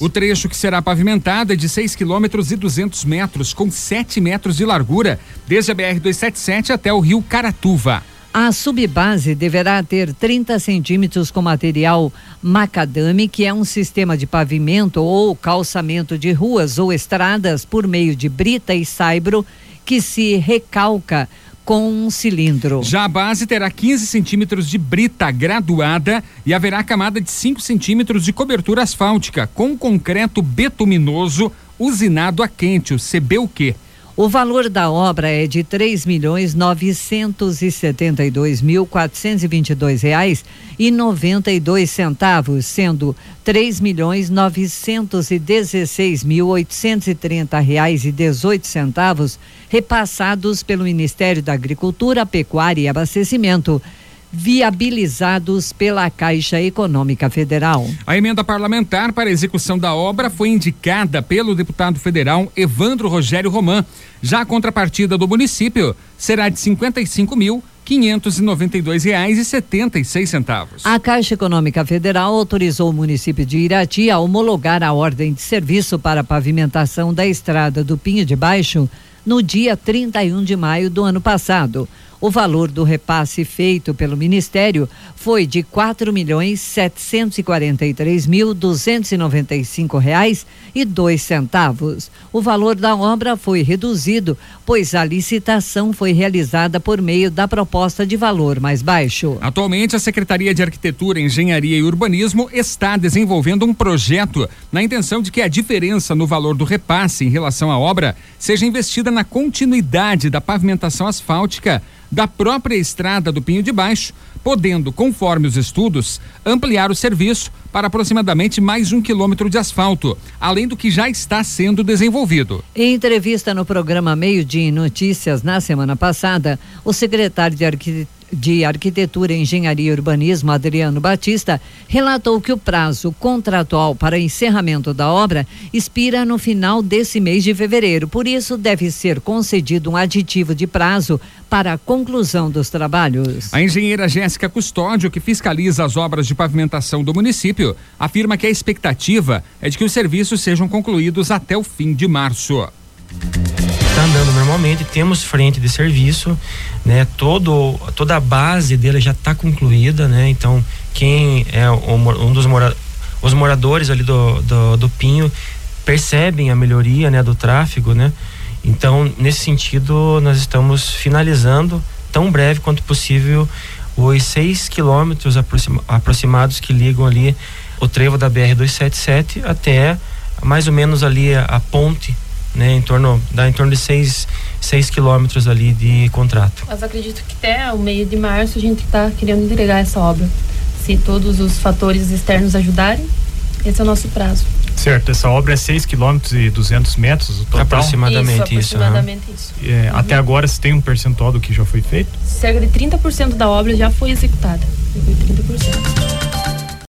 O trecho que será pavimentado é de 6 quilômetros e 200 metros, com 7 metros de largura, desde a BR-277 até o rio Caratuva. A subbase deverá ter 30 centímetros com material macadame, que é um sistema de pavimento ou calçamento de ruas ou estradas por meio de brita e saibro que se recalca com um cilindro. Já a base terá 15 centímetros de brita graduada e haverá camada de 5 centímetros de cobertura asfáltica com concreto betuminoso usinado a quente, o CBUQ. O valor da obra é de três milhões novecentos e setenta e dois mil quatrocentos e vinte e dois reais e noventa e dois centavos, sendo três milhões novecentos e dezesseis mil oitocentos e trinta reais e dezoito centavos repassados pelo Ministério da Agricultura, Pecuária e Abastecimento viabilizados pela Caixa Econômica Federal. A emenda parlamentar para execução da obra foi indicada pelo deputado federal Evandro Rogério Roman. Já a contrapartida do município será de cinquenta e cinco mil quinhentos e noventa e dois reais e setenta e seis centavos. A Caixa Econômica Federal autorizou o município de Irati a homologar a ordem de serviço para a pavimentação da estrada do Pinho de Baixo no dia 31 de maio do ano passado. O valor do repasse feito pelo Ministério foi de quatro milhões setecentos mil duzentos reais e dois centavos. O valor da obra foi reduzido, pois a licitação foi realizada por meio da proposta de valor mais baixo. Atualmente, a Secretaria de Arquitetura, Engenharia e Urbanismo está desenvolvendo um projeto na intenção de que a diferença no valor do repasse em relação à obra seja investida na continuidade da pavimentação asfáltica da própria estrada do Pinho de Baixo, podendo, conforme os estudos, ampliar o serviço para aproximadamente mais um quilômetro de asfalto, além do que já está sendo desenvolvido. Em entrevista no programa Meio Dia Notícias na semana passada, o secretário de Arquitetura de Arquitetura, Engenharia e Urbanismo, Adriano Batista, relatou que o prazo contratual para encerramento da obra expira no final desse mês de fevereiro. Por isso, deve ser concedido um aditivo de prazo para a conclusão dos trabalhos. A engenheira Jéssica Custódio, que fiscaliza as obras de pavimentação do município, afirma que a expectativa é de que os serviços sejam concluídos até o fim de março está andando normalmente, temos frente de serviço, né? Todo, toda a base dele já está concluída, né? Então, quem é um dos mora, os moradores ali do, do, do, Pinho percebem a melhoria, né? Do tráfego, né? Então, nesse sentido, nós estamos finalizando tão breve quanto possível os seis quilômetros aproxima, aproximados que ligam ali o trevo da BR 277 até mais ou menos ali a, a ponte né, em torno dá em torno de 6 seis, quilômetros ali de contrato. Mas acredito que até o meio de março a gente está querendo entregar essa obra. Se todos os fatores externos ajudarem, esse é o nosso prazo. Certo, essa obra é 6 quilômetros e 200 metros o total? Aproximadamente isso. Aproximadamente isso. isso. É, uhum. Até agora você tem um percentual do que já foi feito? Cerca de 30% da obra já foi executada. Foi 30%.